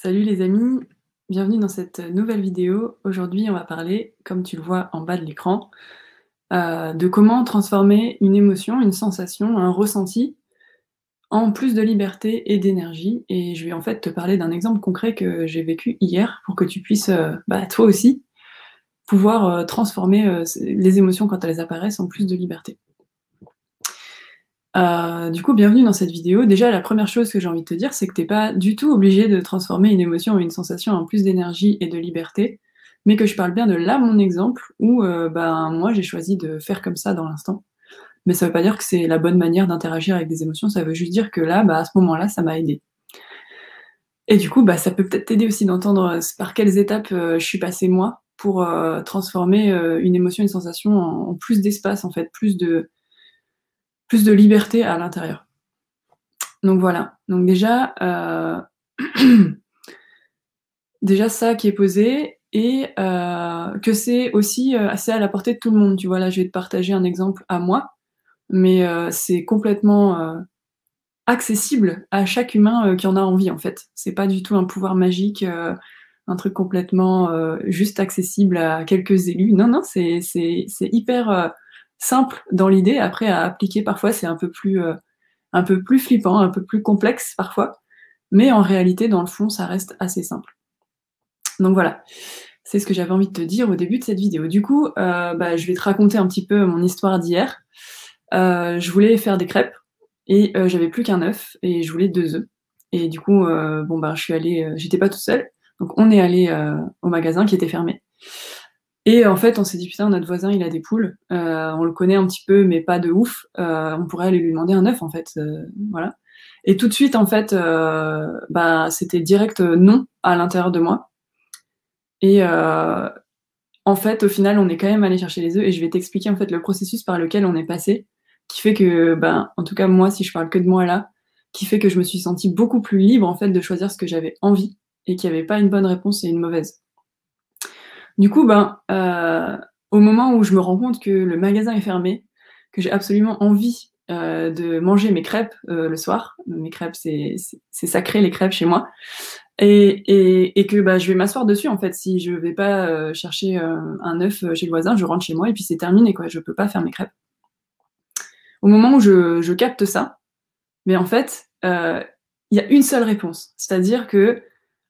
Salut les amis, bienvenue dans cette nouvelle vidéo. Aujourd'hui, on va parler, comme tu le vois en bas de l'écran, euh, de comment transformer une émotion, une sensation, un ressenti en plus de liberté et d'énergie. Et je vais en fait te parler d'un exemple concret que j'ai vécu hier pour que tu puisses, euh, bah, toi aussi, pouvoir euh, transformer les émotions quand elles apparaissent en plus de liberté. Euh, du coup, bienvenue dans cette vidéo. Déjà, la première chose que j'ai envie de te dire, c'est que tu n'es pas du tout obligé de transformer une émotion en une sensation en plus d'énergie et de liberté, mais que je parle bien de là mon exemple où euh, ben, moi j'ai choisi de faire comme ça dans l'instant. Mais ça ne veut pas dire que c'est la bonne manière d'interagir avec des émotions, ça veut juste dire que là, bah, à ce moment-là, ça m'a aidé. Et du coup, bah, ça peut peut-être t'aider aussi d'entendre euh, par quelles étapes je suis passée moi pour transformer une émotion, une sensation en plus d'espace, en fait, plus de, plus de liberté à l'intérieur. Donc voilà. Donc déjà, euh, déjà ça qui est posé et euh, que c'est aussi euh, assez à la portée de tout le monde. Tu vois là, je vais te partager un exemple à moi, mais c'est complètement accessible à chaque humain qui en a envie en fait. C'est pas du tout un pouvoir magique, un truc complètement juste accessible à quelques élus. Non non, c'est hyper simple dans l'idée. Après, à appliquer parfois, c'est un peu plus, euh, un peu plus flippant, un peu plus complexe parfois. Mais en réalité, dans le fond, ça reste assez simple. Donc voilà, c'est ce que j'avais envie de te dire au début de cette vidéo. Du coup, euh, bah, je vais te raconter un petit peu mon histoire d'hier. Euh, je voulais faire des crêpes et j'avais plus qu'un œuf et je voulais deux œufs. Et du coup, bon bah, je suis allée, j'étais pas toute seule, donc on est allé au magasin qui était fermé. Et en fait, on s'est dit, putain, notre voisin, il a des poules. Euh, on le connaît un petit peu, mais pas de ouf. Euh, on pourrait aller lui demander un œuf, en fait. Euh, voilà. Et tout de suite, en fait, bah, c'était direct non à l'intérieur de moi. Et en fait, au final, on est quand même allé chercher les œufs. Et je vais t'expliquer, en fait, le processus par lequel on est passé, qui fait que, ben, en tout cas, moi, si je parle que de moi là, qui fait que je me suis sentie beaucoup plus libre, en fait, de choisir ce que j'avais envie et qu'il n'y avait pas une bonne réponse et une mauvaise. Du coup, ben, euh, au moment où je me rends compte que le magasin est fermé, que j'ai absolument envie euh, de manger mes crêpes euh, le soir, mes crêpes, c'est sacré les crêpes chez moi, et, que bah, je vais m'asseoir dessus en fait. Si je vais pas chercher un œuf chez le voisin, je rentre chez moi et puis c'est terminé quoi. Je peux pas faire mes crêpes. Au moment où je, je capte ça, mais en fait, il y a une seule réponse, c'est-à-dire que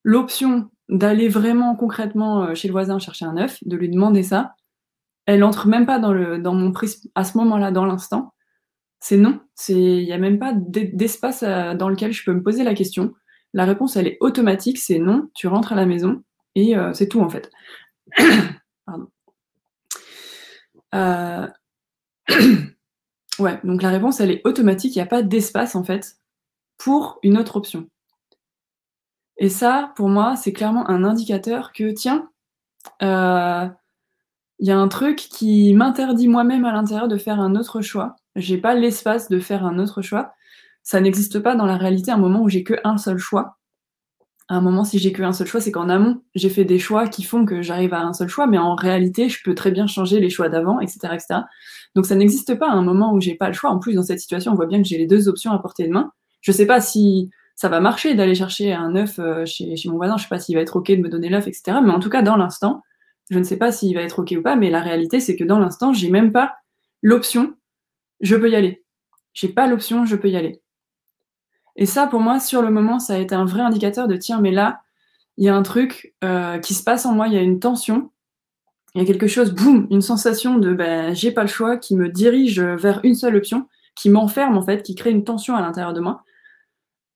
l'option d'aller vraiment concrètement euh, chez le voisin chercher un œuf, de lui demander ça, elle entre même pas dans, le, dans mon prisme à ce moment-là, dans l'instant. C'est non. Il n'y a même pas d'espace euh, dans lequel je peux me poser la question. La réponse, elle est automatique, c'est non, tu rentres à la maison et euh, c'est tout en fait. Pardon. ouais, donc la réponse, elle est automatique, il n'y a pas d'espace en fait pour une autre option. Et ça, pour moi, c'est clairement un indicateur que, tiens, il euh, y a un truc qui m'interdit moi-même à l'intérieur de faire un autre choix. J'ai pas l'espace de faire un autre choix. Ça n'existe pas dans la réalité un moment où j'ai que un seul choix. À un moment, si j'ai que un seul choix, c'est qu'en amont, j'ai fait des choix qui font que j'arrive à un seul choix, mais en réalité, je peux très bien changer les choix d'avant, etc.. Donc ça n'existe pas à un moment où j'ai pas le choix. En plus, dans cette situation, on voit bien que j'ai les deux options à portée de main. Je sais pas si ça va marcher d'aller chercher un œuf euh, chez, mon voisin. Je sais pas s'il va être OK de me donner l'œuf, etc. Mais en tout cas, dans l'instant, je ne sais pas s'il va être OK ou pas, mais la réalité, c'est que dans l'instant, j'ai même pas l'option, je peux y aller. J'ai pas l'option, je peux y aller. Et ça, pour moi, sur le moment, ça a été un vrai indicateur de tiens, mais là, il y a un truc euh, qui se passe en moi, il y a une tension, il y a quelque chose, boum, une sensation de ben, j'ai pas le choix qui me dirige vers une seule option, qui m'enferme en fait, qui crée une tension à l'intérieur de moi.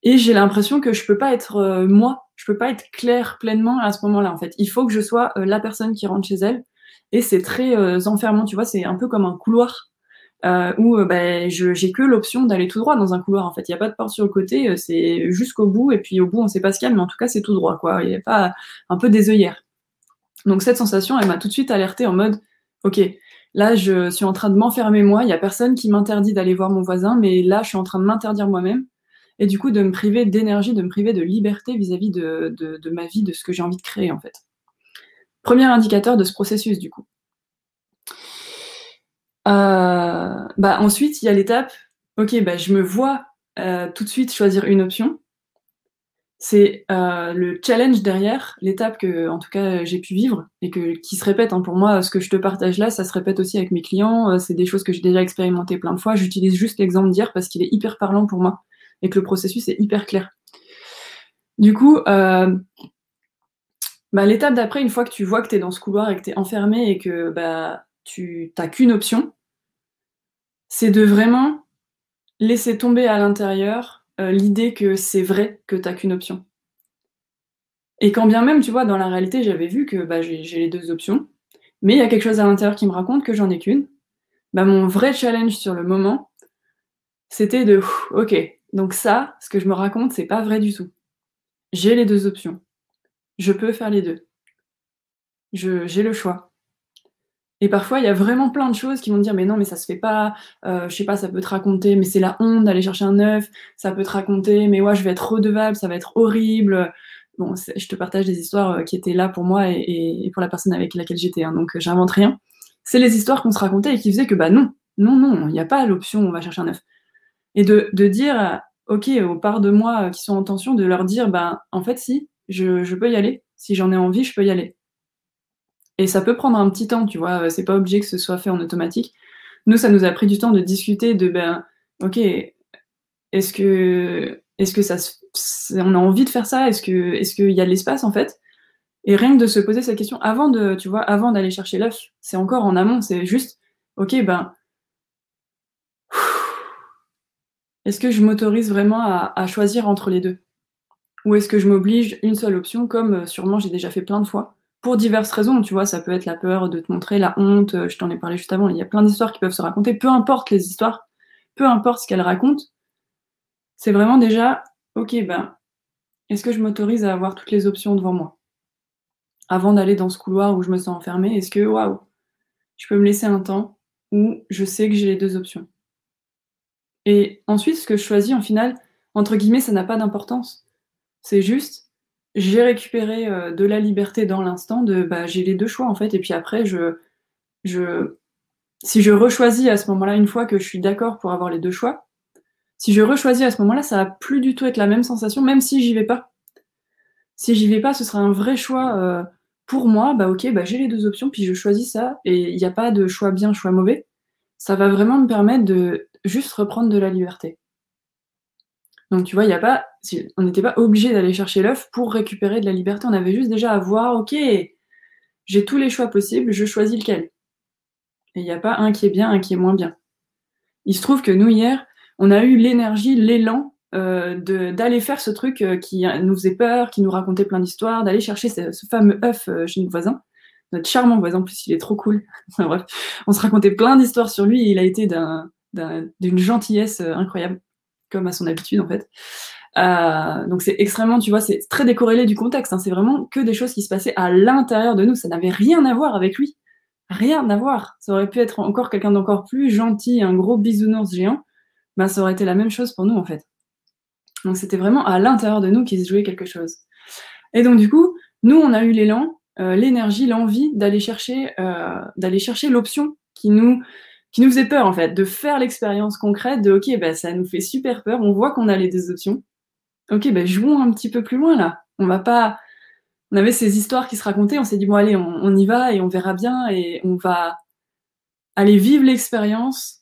Et j'ai l'impression que je peux pas être euh, moi, je peux pas être claire pleinement à ce moment-là en fait. Il faut que je sois euh, la personne qui rentre chez elle. Et c'est très euh, enfermant, tu vois, c'est un peu comme un couloir où ben, j'ai que l'option d'aller tout droit dans un couloir en fait. Il n'y a pas de porte sur le côté, c'est jusqu'au bout et puis au bout on sait pas ce qu'il y a, mais en tout cas c'est tout droit quoi. Il n'y a pas un peu des œillères. Donc cette sensation, elle m'a tout de suite alertée en mode, ok, là je suis en train de m'enfermer moi, il y a personne qui m'interdit d'aller voir mon voisin, mais là je suis en train de m'interdire moi-même et du coup de me priver d'énergie, de me priver de liberté vis-à-vis de, ma vie, de ce que j'ai envie de créer en fait. Premier indicateur de ce processus du coup. Euh, bah, ensuite, il y a l'étape, ok, bah, je me vois euh, tout de suite choisir une option. c'est euh, le challenge derrière, l'étape que, en tout cas, j'ai pu vivre et que, qui se répète. Hein. Pour moi, ce que je te partage là, ça se répète aussi avec mes clients. C'est des choses que j'ai déjà expérimentées plein de fois. J'utilise juste l'exemple d'hier parce qu'il est hyper parlant pour moi et que le processus est hyper clair. Du coup, euh, bah, l'étape d'après, une fois que tu vois que tu es dans ce couloir et que tu es enfermé et que bah, tu n'as qu'une option, c'est de vraiment laisser tomber à l'intérieur euh, l'idée que c'est vrai que t'as qu'une option. Et quand bien même, tu vois, dans la réalité, j'avais vu que bah, j'ai les deux options, mais il y a quelque chose à l'intérieur qui me raconte que j'en ai qu'une. Bah, mon vrai challenge sur le moment, c'était de, ok, donc ça, ce que je me raconte, c'est pas vrai du tout. J'ai les deux options. Je peux faire les deux. J'ai le choix. Et parfois, il y a vraiment plein de choses qui vont dire mais non, mais ça se fait pas. Euh, je sais pas, ça peut te raconter, mais c'est la honte d'aller chercher un œuf. Ça peut te raconter, mais ouais, je vais être redevable, ça va être horrible. Bon, je te partage des histoires euh, qui étaient là pour moi et, pour la personne avec laquelle j'étais. Hein, donc, j'invente rien. C'est les histoires qu'on se racontait et qui faisaient que bah non, non, non, il n'y a pas l'option on va chercher un œuf. Et de, de dire, ok, aux parts de moi qui sont en tension, de leur dire, bah en fait, si, je, je peux y aller. Si j'en ai envie, je peux y aller. Et ça peut prendre un petit temps, tu vois, c'est pas obligé que ce soit fait en automatique. Nous, ça nous a pris du temps de discuter de, ben, ok, est-ce que, est-ce que ça, on a envie de faire ça? Est-ce que, est-ce qu'il y a de l'espace en fait? Et rien que de se poser cette question avant de, tu vois, avant d'aller chercher l'œuf, c'est encore en amont, c'est juste, ok, ben, est-ce que je m'autorise vraiment à, choisir entre les deux? Ou est-ce que je m'oblige une seule option, comme euh, sûrement j'ai déjà fait plein de fois? Pour diverses raisons, tu vois, ça peut être la peur de te montrer, la honte, euh, je t'en ai parlé juste avant, il y a plein d'histoires qui peuvent se raconter, peu importe les histoires, peu importe ce qu'elles racontent, c'est vraiment déjà, ok, ben, est-ce que je m'autorise à avoir toutes les options devant moi? Avant d'aller dans ce couloir où je me sens enfermée, est-ce que, waouh, je peux me laisser un temps où je sais que j'ai les deux options? Et ensuite, ce que je choisis, en final, entre guillemets, ça n'a pas d'importance. C'est juste, j'ai récupéré euh, de la liberté dans l'instant de bah, j'ai les deux choix en fait. Et puis après je je si je rechoisis à ce moment-là une fois que je suis d'accord pour avoir les deux choix si je rechoisis à ce moment-là ça va plus du tout être la même sensation même si j'y vais pas. Si j'y vais pas ce sera un vrai choix euh, pour moi. Bah ok bah j'ai les deux options puis je choisis ça. Et il n'y a pas de choix bien choix mauvais ça va vraiment me permettre de juste reprendre de la liberté donc tu vois, y a pas, on n'était pas obligé d'aller chercher l'œuf pour récupérer de la liberté. On avait juste déjà à voir, ok, j'ai tous les choix possibles, je choisis lequel. Et il n'y a pas un qui est bien, un qui est moins bien. Il se trouve que nous, hier, on a eu l'énergie, l'élan euh, d'aller faire ce truc euh, qui nous faisait peur, qui nous racontait plein d'histoires, d'aller chercher ce, fameux œuf euh, chez notre voisin. Notre charmant voisin, en plus, il est trop cool. Bref, on se racontait plein d'histoires sur lui et il a été d'une gentillesse incroyable comme à son habitude en fait. Euh, donc c'est extrêmement, tu vois, c'est très décorrélé du contexte. Hein. c'est vraiment que des choses qui se passaient à l'intérieur de nous. Ça n'avait rien à voir avec lui. Rien à voir. Ça aurait pu être encore quelqu'un d'encore plus gentil, un gros bisounours géant. Ben, ça aurait été la même chose pour nous en fait. Donc c'était vraiment à l'intérieur de nous qu'il se jouait quelque chose. Et donc du coup, nous on a eu l'élan, euh, l'énergie, l'envie d'aller chercher, euh, d'aller chercher l'option qui nous qui nous faisait peur en fait, de faire l'expérience concrète de ok, bah, ça nous fait super peur, on voit qu'on a les deux options. Ok, bah, jouons un petit peu plus loin là. On va pas. On avait ces histoires qui se racontaient, on s'est dit bon allez, on, y va et on verra bien et on va aller vivre l'expérience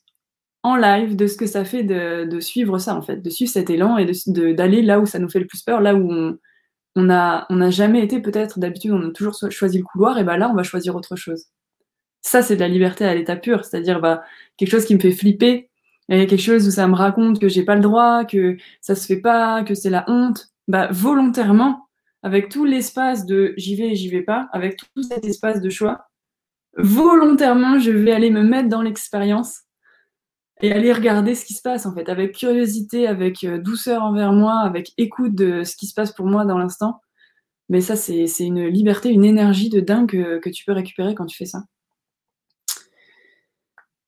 en live de ce que ça fait de, suivre ça en fait, de suivre cet élan et d'aller là où ça nous fait le plus peur, là où on, on a, on n'a jamais été peut-être d'habitude, on a toujours choisi le couloir et bah là on va choisir autre chose. Ça, c'est de la liberté à l'état pur, c'est-à-dire bah, quelque chose qui me fait flipper, et quelque chose où ça me raconte que j'ai pas le droit, que ça se fait pas, que c'est la honte, bah, volontairement, avec tout l'espace de j'y vais et j'y vais pas, avec tout cet espace de choix, volontairement, je vais aller me mettre dans l'expérience et aller regarder ce qui se passe en fait, avec curiosité, avec euh, douceur envers moi, avec écoute de ce qui se passe pour moi dans l'instant. Mais ça, c'est une liberté, une énergie de dingue que tu peux récupérer quand tu fais ça.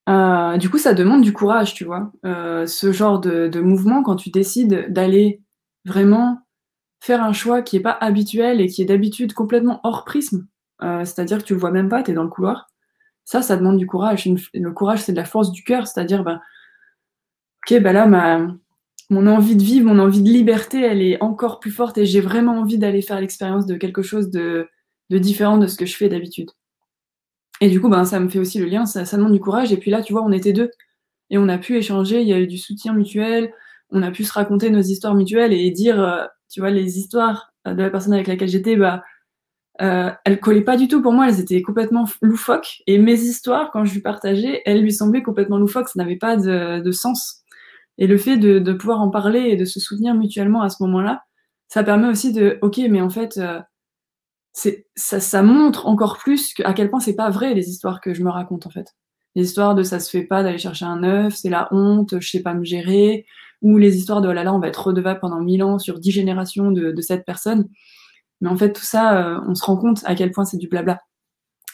Euh, du coup, ça demande du courage, tu vois. Euh, ce genre de, mouvement, quand tu décides d'aller vraiment faire un choix qui n'est pas habituel et qui est d'habitude complètement hors prisme, c'est-à-dire que tu le vois même pas, tu es dans le couloir, ça, ça demande du courage. le courage, c'est de la force du cœur, c'est-à-dire, ben, ok, ben là, mon envie de vivre, mon envie de liberté, elle est encore plus forte et j'ai vraiment envie d'aller faire l'expérience de quelque chose de, différent de ce que je fais d'habitude. Et du coup, ben, ça me fait aussi le lien, ça, demande du courage. Et puis là, tu vois, on était deux. Et on a pu échanger, il y a eu du soutien mutuel, on a pu se raconter nos histoires mutuelles et dire, euh, tu vois, les histoires de la personne avec laquelle j'étais, bah, euh, elles collaient pas du tout pour moi, elles étaient complètement loufoques. Et mes histoires, quand je lui partageais, elles lui semblaient complètement loufoques, ça n'avait pas de, de, sens. Et le fait de, de, pouvoir en parler et de se soutenir mutuellement à ce moment-là, ça permet aussi de, ok, mais en fait, euh, ça, ça, montre encore plus à quel point c'est pas vrai les histoires que je me raconte en fait. Les histoires de ça se fait pas d'aller chercher un œuf, c'est la honte, je sais pas me gérer, ou les histoires de oh là là, on va être redevable pendant mille ans sur dix générations de, de cette personne. Mais en fait, tout ça, euh, on se rend compte à quel point c'est du blabla.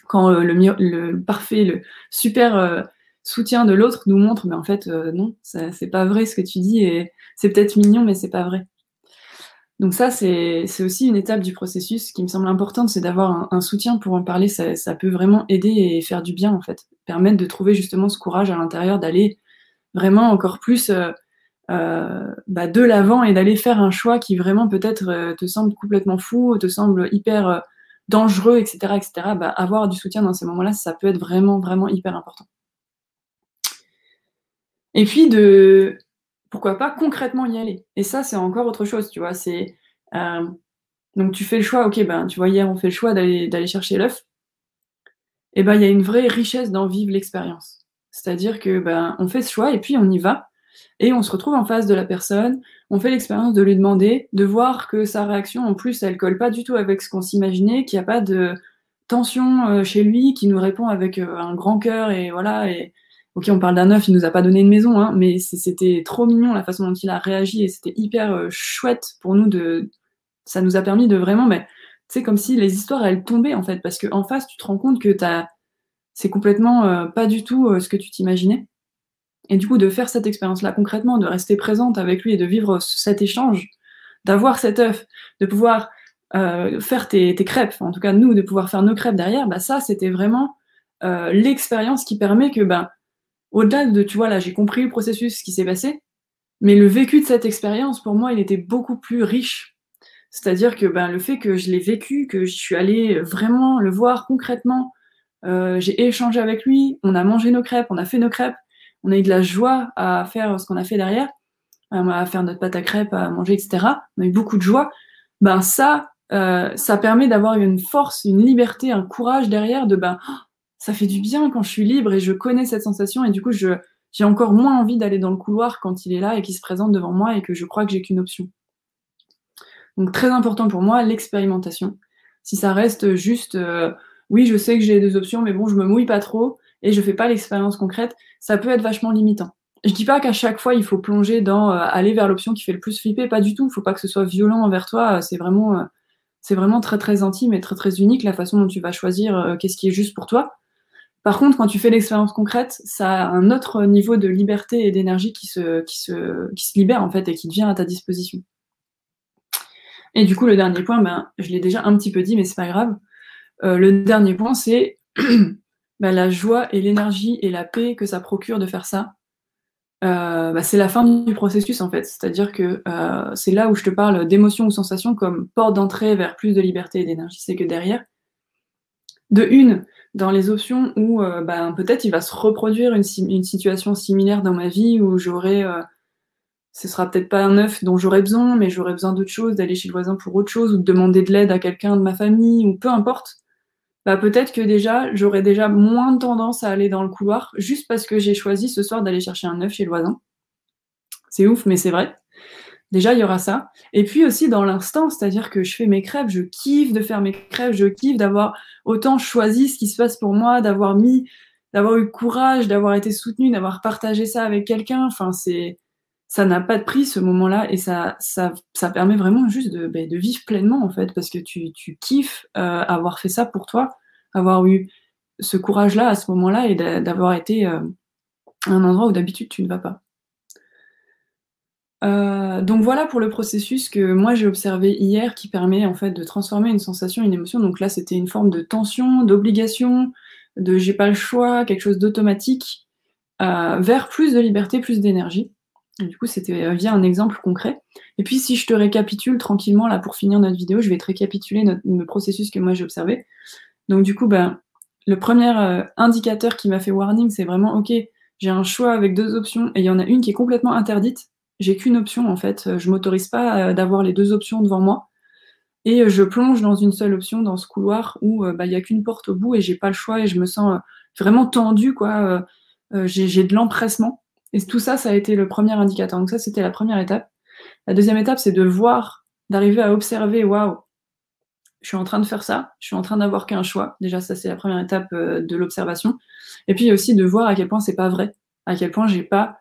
Quand euh, le, parfait, le super euh, soutien de l'autre nous montre, mais en fait, non, c'est pas vrai ce que tu dis, et c'est peut-être mignon, mais c'est pas vrai. Donc ça, c'est aussi une étape du processus qui me semble importante, c'est d'avoir un, soutien pour en parler. Ça, ça, peut vraiment aider et faire du bien, en fait. Permettre de trouver justement ce courage à l'intérieur, d'aller vraiment encore plus euh, bah, de l'avant et d'aller faire un choix qui vraiment peut-être euh, te semble complètement fou, te semble hyper euh, dangereux, etc. etc. Bah, avoir du soutien dans ces moments-là, ça peut être vraiment, vraiment hyper important. Et puis de pourquoi pas concrètement y aller. Et ça, c'est encore autre chose, tu vois. C'est donc tu fais le choix, ok, ben tu vois hier on fait le choix d'aller chercher l'œuf. Et ben il y a une vraie richesse d'en vivre l'expérience. C'est-à-dire que ben on fait ce choix et puis on y va et on se retrouve en face de la personne, on fait l'expérience de lui demander, de voir que sa réaction en plus elle colle pas du tout avec ce qu'on s'imaginait, qu'il n'y a pas de tension euh, chez lui, qui nous répond avec euh, un grand cœur et voilà et Ok, on parle d'un œuf, il nous a pas donné une maison, hein, mais c'était trop mignon la façon dont il a réagi et c'était hyper euh, chouette pour nous de. Ça nous a permis de vraiment, mais c'est comme si les histoires elles tombaient en fait, parce qu'en face tu te rends compte que c'est complètement pas du tout ce que tu t'imaginais. Et du coup, de faire cette expérience-là concrètement, de rester présente avec lui et de vivre cet échange, d'avoir cet œuf, de pouvoir faire tes, tes, crêpes, en tout cas nous, de pouvoir faire nos crêpes derrière, bah ça, c'était vraiment l'expérience qui permet que ben au-delà de, tu vois, là, j'ai compris le processus, ce qui s'est passé, mais le vécu de cette expérience, pour moi, il était beaucoup plus riche. C'est-à-dire que ben, le fait que je l'ai vécu, que je suis allée vraiment le voir concrètement, euh, j'ai échangé avec lui, on a mangé nos crêpes, on a fait nos crêpes, on a eu de la joie à faire ce qu'on a fait derrière, à faire notre pâte à crêpes, à manger, etc. On a eu beaucoup de joie. Ben ça, euh, ça permet d'avoir une force, une liberté, un courage derrière de ben ça fait du bien quand je suis libre et je connais cette sensation et du coup je j'ai encore moins envie d'aller dans le couloir quand il est là et qu'il se présente devant moi et que je crois que j'ai qu'une option. Donc très important pour moi l'expérimentation. Si ça reste juste euh, oui, je sais que j'ai deux options mais bon, je me mouille pas trop et je fais pas l'expérience concrète, ça peut être vachement limitant. Je dis pas qu'à chaque fois il faut plonger dans euh, aller vers l'option qui fait le plus flipper, pas du tout, il faut pas que ce soit violent envers toi, c'est vraiment euh, c'est vraiment très très intime et très très unique la façon dont tu vas choisir qu'est-ce qui est juste pour toi. Par contre, quand tu fais l'expérience concrète, ça a un autre niveau de liberté et d'énergie qui se, qui, se, qui se libère en fait et qui devient à ta disposition. Et du coup, le dernier point, ben, je l'ai déjà un petit peu dit, mais c'est pas grave. Euh, le dernier point, c'est ben, la joie et l'énergie et la paix que ça procure de faire ça. Euh, ben, c'est la fin du processus en fait. C'est-à-dire que euh, c'est là où je te parle d'émotions ou sensations comme porte d'entrée vers plus de liberté et d'énergie. C'est que derrière, de une, dans les options où euh, ben, peut-être il va se reproduire une, une, situation similaire dans ma vie où j'aurais, euh, ce sera peut-être pas un œuf dont j'aurais besoin, mais j'aurais besoin d'autre chose, d'aller chez le voisin pour autre chose ou de demander de l'aide à quelqu'un de ma famille ou peu importe. Bah, peut-être que déjà j'aurais déjà moins tendance à aller dans le couloir juste parce que j'ai choisi ce soir d'aller chercher un œuf chez le voisin. C'est ouf, mais c'est vrai. Déjà, il y aura ça. Et puis aussi dans l'instant, c'est-à-dire que je fais mes crêpes, je kiffe de faire mes crêpes, je kiffe d'avoir autant choisi ce qui se passe pour moi, d'avoir mis, d'avoir eu courage, d'avoir été soutenu, d'avoir partagé ça avec quelqu'un. Enfin, c'est, ça n'a pas de prix ce moment-là et ça, ça, ça permet vraiment juste de, ben, de vivre pleinement en fait, parce que tu, tu kiffes euh, avoir fait ça pour toi, avoir eu ce courage-là à ce moment-là et d'avoir été euh, un endroit où d'habitude tu ne vas pas. Euh, donc voilà pour le processus que moi j'ai observé hier qui permet en fait de transformer une sensation, une émotion. Donc là c'était une forme de tension, d'obligation, de j'ai pas le choix, quelque chose d'automatique, euh, vers plus de liberté, plus d'énergie. Du coup, c'était via un exemple concret. Et puis, si je te récapitule tranquillement, là, pour finir notre vidéo, je vais te récapituler le processus que moi j'ai observé. Donc, du coup, ben, le premier indicateur qui m'a fait warning, c'est vraiment, OK, j'ai un choix avec deux options et il y en a une qui est complètement interdite. J'ai qu'une option, en fait. Je m'autorise pas d'avoir les deux options devant moi. Et je plonge dans une seule option, dans ce couloir où bah, il n'y a qu'une porte au bout et j'ai pas le choix et je me sens vraiment tendue, quoi. j'ai de l'empressement. Et tout ça, ça a été le premier indicateur. Donc ça, c'était la première étape. La deuxième étape, c'est de voir, d'arriver à observer, waouh, je suis en train de faire ça, je suis en train d'avoir qu'un choix. Déjà, ça, c'est la première étape euh, de l'observation. Et puis aussi de voir à quel point c'est pas vrai, à quel point j'ai pas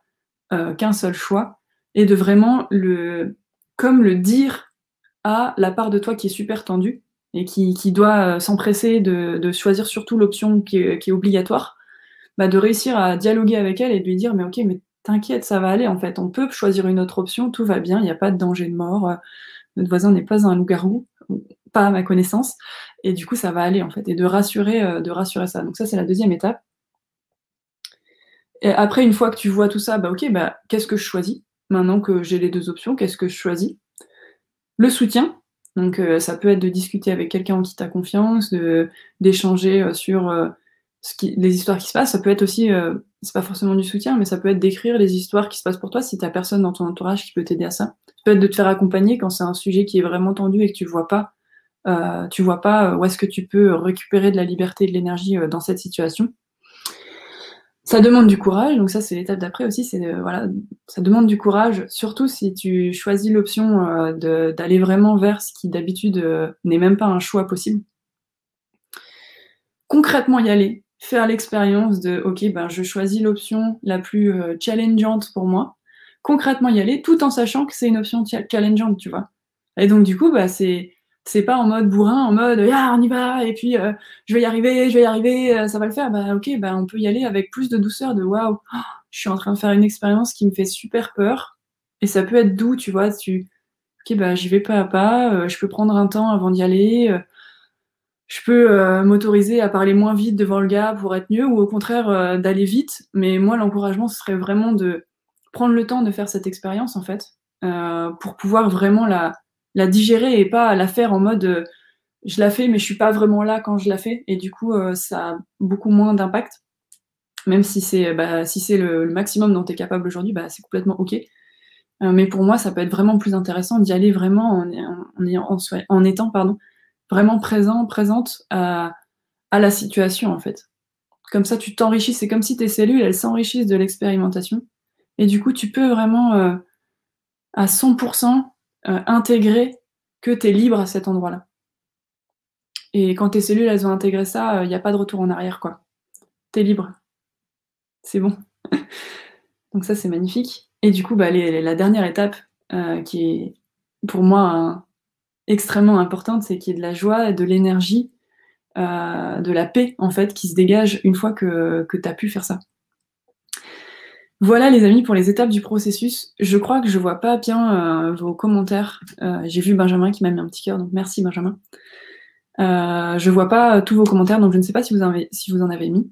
euh, qu'un seul choix, et de vraiment le, comme le dire à la part de toi qui est super tendue et qui, qui doit euh, s'empresser de, choisir surtout l'option qui est obligatoire bah, de réussir à dialoguer avec elle et de lui dire mais ok mais t'inquiète ça va aller en fait. On peut choisir une autre option tout va bien il n'y a pas de danger de mort euh, notre voisin n'est pas un loup-garou pas à ma connaissance et du coup ça va aller en fait et de rassurer euh, de rassurer ça. Donc ça c'est la deuxième étape. Après une fois que tu vois tout ça bah ok bah qu'est-ce que je choisis maintenant que j'ai les deux options qu'est-ce que je choisis? Le soutien donc euh, ça peut être de discuter avec quelqu'un en qui tu as confiance d'échanger sur les histoires qui se passent, ça peut être aussi, euh, c'est pas forcément du soutien, mais ça peut être d'écrire les histoires qui se passent pour toi si t'as personne dans ton entourage qui peut t'aider à ça. Ça peut être de te faire accompagner quand c'est un sujet qui est vraiment tendu et que tu vois pas, euh, tu vois pas euh, où est-ce que tu peux récupérer de la liberté et de l'énergie dans cette situation. Ça demande du courage, donc ça c'est l'étape d'après aussi, c'est voilà, ça demande du courage, surtout si tu choisis l'option d'aller vraiment vers ce qui d'habitude n'est même pas un choix possible concrètement y aller, faire l'expérience de OK, ben je choisis l'option la plus euh, challengeante pour moi, concrètement y aller, tout en sachant que c'est une option challengeante, tu vois. Et donc du coup, bah c'est c'est pas en mode bourrin, en mode ah on y va et puis euh, je vais y arriver, je vais y arriver, euh, ça va le faire. Bah ok, bah on peut y aller avec plus de douceur, de waouh, je suis en train de faire une expérience qui me fait super peur et ça peut être doux, tu vois. Tu ok bah j'y vais pas à pas, je peux prendre un temps avant d'y aller je peux euh, m'autoriser à parler moins vite devant le gars pour être mieux ou au contraire euh, d'aller vite. Mais moi, l'encouragement, ce serait vraiment de prendre le temps de faire cette expérience, en fait, euh, pour pouvoir vraiment la, la digérer et pas la faire en mode je la fais, mais je suis pas vraiment là quand je la fais. Et du coup, ça a beaucoup moins d'impact. Même si c'est bah, si c'est le, maximum dont tu es capable aujourd'hui, bah, c'est complètement OK. mais pour moi, ça peut être vraiment plus intéressant d'y aller vraiment en, en, en, en étant pardon, vraiment présent, présente à, à la situation en fait. Comme ça, tu t'enrichis. C'est comme si tes cellules, elles s'enrichissent de l'expérimentation. Et du coup, tu peux vraiment euh, à 100% euh, intégrer que tu es libre à cet endroit-là. Et quand tes cellules, elles ont intégré ça, il euh, n'y a pas de retour en arrière, quoi. Tu es libre. C'est bon. Donc ça, c'est magnifique. Et du coup, bah, la dernière étape, qui est pour moi extrêmement importante, c'est qu'il y ait de la joie, de l'énergie, euh, de la paix, en fait, qui se dégage une fois que, que tu as pu faire ça. Voilà les amis pour les étapes du processus. Je crois que je vois pas bien euh, vos commentaires. Euh, j'ai vu Benjamin qui m'a mis un petit cœur, donc merci Benjamin. je vois pas tous vos commentaires, donc je ne sais pas si vous, avez, si vous en avez mis.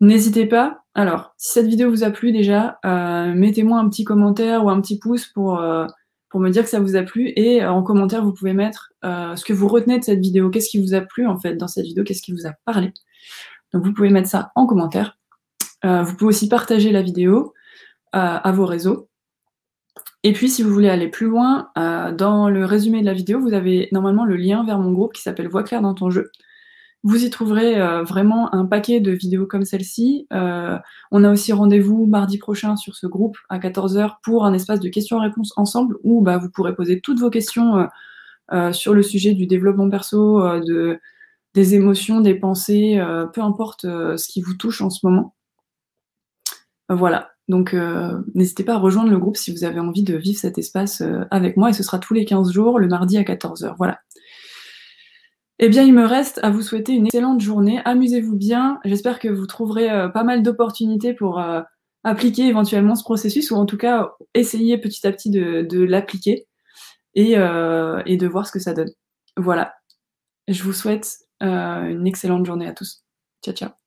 N'hésitez pas. Alors, si cette vidéo vous a plu déjà, mettez-moi un petit commentaire ou un petit pouce pour pour me dire que ça vous a plu. Et euh, en commentaire, vous pouvez mettre euh, ce que vous retenez de cette vidéo. Qu'est-ce qui vous a plu en fait dans cette vidéo? Qu'est-ce qui vous a parlé? Donc vous pouvez mettre ça en commentaire. Euh, vous pouvez aussi partager la vidéo à vos réseaux. Et puis, si vous voulez aller plus loin, dans le résumé de la vidéo, vous avez normalement le lien vers mon groupe qui s'appelle Voix claire dans ton jeu. Vous y trouverez euh, vraiment un paquet de vidéos comme celle-ci. Euh, on a aussi rendez-vous mardi prochain sur ce groupe à 14h pour un espace de questions-réponses ensemble où bah, vous pourrez poser toutes vos questions euh, sur le sujet du développement perso, de, des émotions, des pensées, peu importe ce qui vous touche en ce moment. voilà. Donc n'hésitez pas à rejoindre le groupe si vous avez envie de vivre cet espace avec moi et ce sera tous les 15 jours, le mardi à 14h. Voilà. Eh bien, il me reste à vous souhaiter une excellente journée. Amusez-vous bien. J'espère que vous trouverez euh, pas mal d'opportunités pour euh, appliquer éventuellement ce processus ou en tout cas essayer petit à petit de, l'appliquer et, euh, et, de voir ce que ça donne. Voilà. Je vous souhaite une excellente journée à tous. Ciao, ciao.